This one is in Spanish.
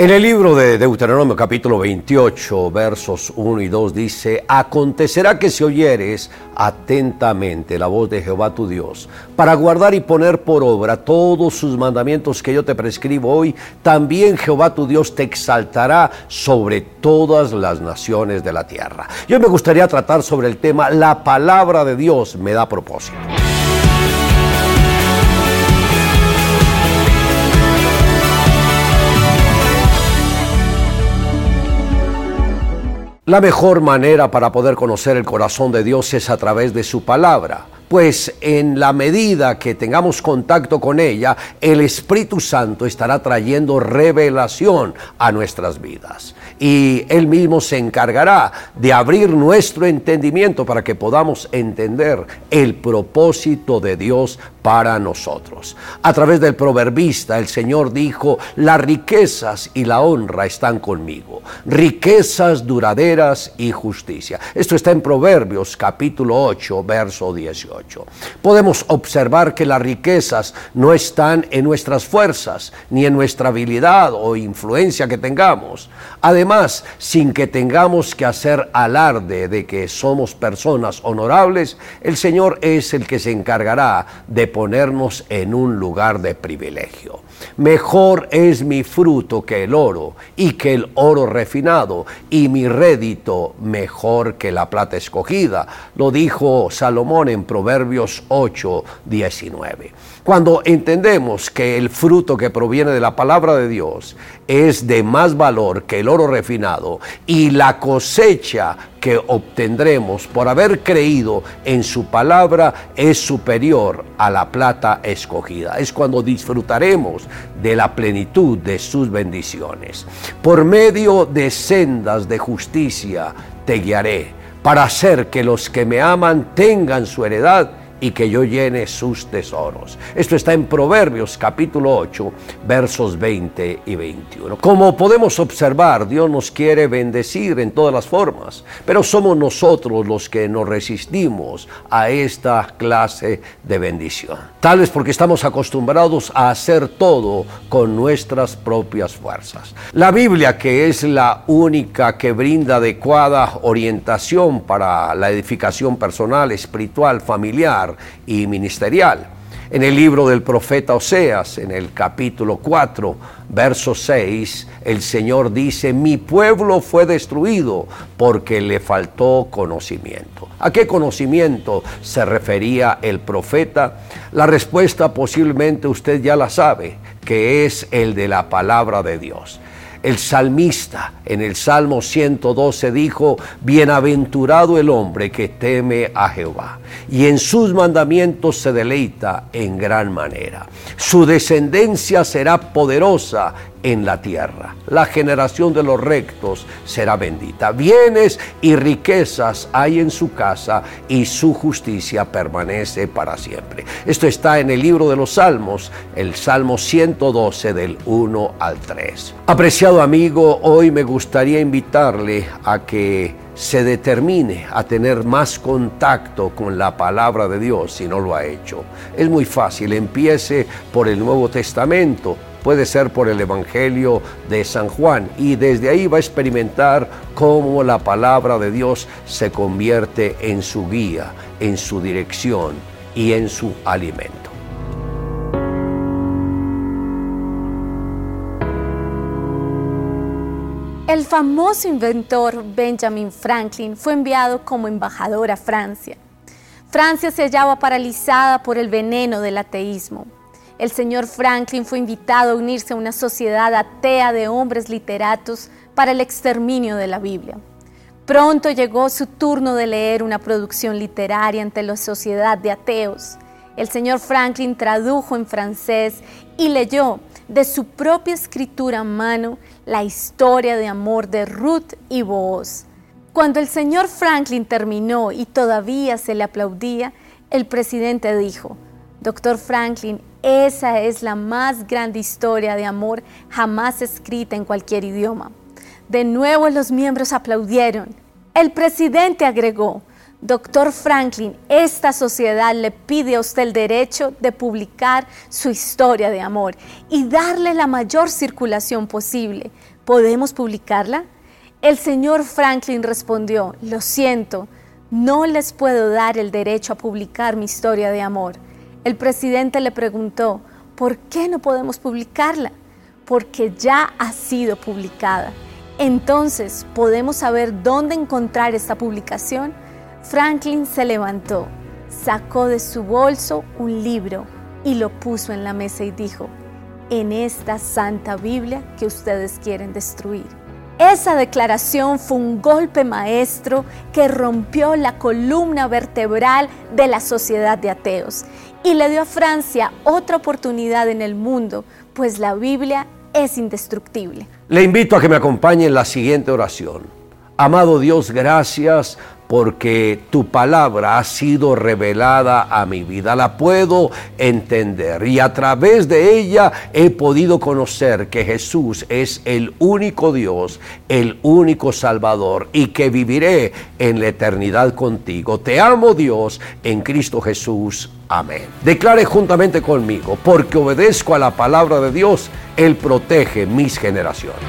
En el libro de Deuteronomio capítulo 28 versos 1 y 2 dice, acontecerá que si oyeres atentamente la voz de Jehová tu Dios, para guardar y poner por obra todos sus mandamientos que yo te prescribo hoy, también Jehová tu Dios te exaltará sobre todas las naciones de la tierra. Yo me gustaría tratar sobre el tema, la palabra de Dios me da propósito. La mejor manera para poder conocer el corazón de Dios es a través de su palabra pues en la medida que tengamos contacto con ella, el Espíritu Santo estará trayendo revelación a nuestras vidas. Y Él mismo se encargará de abrir nuestro entendimiento para que podamos entender el propósito de Dios para nosotros. A través del proverbista, el Señor dijo, las riquezas y la honra están conmigo, riquezas duraderas y justicia. Esto está en Proverbios capítulo 8, verso 18. Podemos observar que las riquezas no están en nuestras fuerzas, ni en nuestra habilidad o influencia que tengamos. Además, sin que tengamos que hacer alarde de que somos personas honorables, el Señor es el que se encargará de ponernos en un lugar de privilegio. Mejor es mi fruto que el oro y que el oro refinado y mi rédito mejor que la plata escogida. Lo dijo Salomón en Proverbios 8, 19. Cuando entendemos que el fruto que proviene de la palabra de Dios es de más valor que el oro refinado y la cosecha que obtendremos por haber creído en su palabra es superior a la plata escogida. Es cuando disfrutaremos de la plenitud de sus bendiciones. Por medio de sendas de justicia te guiaré para hacer que los que me aman tengan su heredad y que yo llene sus tesoros. Esto está en Proverbios capítulo 8, versos 20 y 21. Como podemos observar, Dios nos quiere bendecir en todas las formas, pero somos nosotros los que nos resistimos a esta clase de bendición. Tal vez porque estamos acostumbrados a hacer todo con nuestras propias fuerzas. La Biblia, que es la única que brinda adecuada orientación para la edificación personal, espiritual, familiar, y ministerial. En el libro del profeta Oseas, en el capítulo 4, verso 6, el Señor dice, mi pueblo fue destruido porque le faltó conocimiento. ¿A qué conocimiento se refería el profeta? La respuesta posiblemente usted ya la sabe, que es el de la palabra de Dios. El salmista en el Salmo 112 dijo, Bienaventurado el hombre que teme a Jehová y en sus mandamientos se deleita en gran manera. Su descendencia será poderosa en la tierra. La generación de los rectos será bendita. Bienes y riquezas hay en su casa y su justicia permanece para siempre. Esto está en el libro de los Salmos, el Salmo 112 del 1 al 3. Apreciado amigo, hoy me gustaría invitarle a que se determine a tener más contacto con la palabra de Dios si no lo ha hecho. Es muy fácil, empiece por el Nuevo Testamento puede ser por el Evangelio de San Juan y desde ahí va a experimentar cómo la palabra de Dios se convierte en su guía, en su dirección y en su alimento. El famoso inventor Benjamin Franklin fue enviado como embajador a Francia. Francia se hallaba paralizada por el veneno del ateísmo el señor Franklin fue invitado a unirse a una sociedad atea de hombres literatos para el exterminio de la Biblia. Pronto llegó su turno de leer una producción literaria ante la sociedad de ateos. El señor Franklin tradujo en francés y leyó de su propia escritura a mano la historia de amor de Ruth y Boaz. Cuando el señor Franklin terminó y todavía se le aplaudía, el presidente dijo, Doctor Franklin, esa es la más grande historia de amor jamás escrita en cualquier idioma. De nuevo los miembros aplaudieron. El presidente agregó, Doctor Franklin, esta sociedad le pide a usted el derecho de publicar su historia de amor y darle la mayor circulación posible. ¿Podemos publicarla? El señor Franklin respondió, lo siento, no les puedo dar el derecho a publicar mi historia de amor. El presidente le preguntó, ¿por qué no podemos publicarla? Porque ya ha sido publicada. Entonces, ¿podemos saber dónde encontrar esta publicación? Franklin se levantó, sacó de su bolso un libro y lo puso en la mesa y dijo, en esta santa Biblia que ustedes quieren destruir. Esa declaración fue un golpe maestro que rompió la columna vertebral de la sociedad de ateos y le dio a Francia otra oportunidad en el mundo, pues la Biblia es indestructible. Le invito a que me acompañe en la siguiente oración. Amado Dios, gracias porque tu palabra ha sido revelada a mi vida, la puedo entender y a través de ella he podido conocer que Jesús es el único Dios, el único Salvador y que viviré en la eternidad contigo. Te amo Dios en Cristo Jesús. Amén. Declare juntamente conmigo, porque obedezco a la palabra de Dios, Él protege mis generaciones.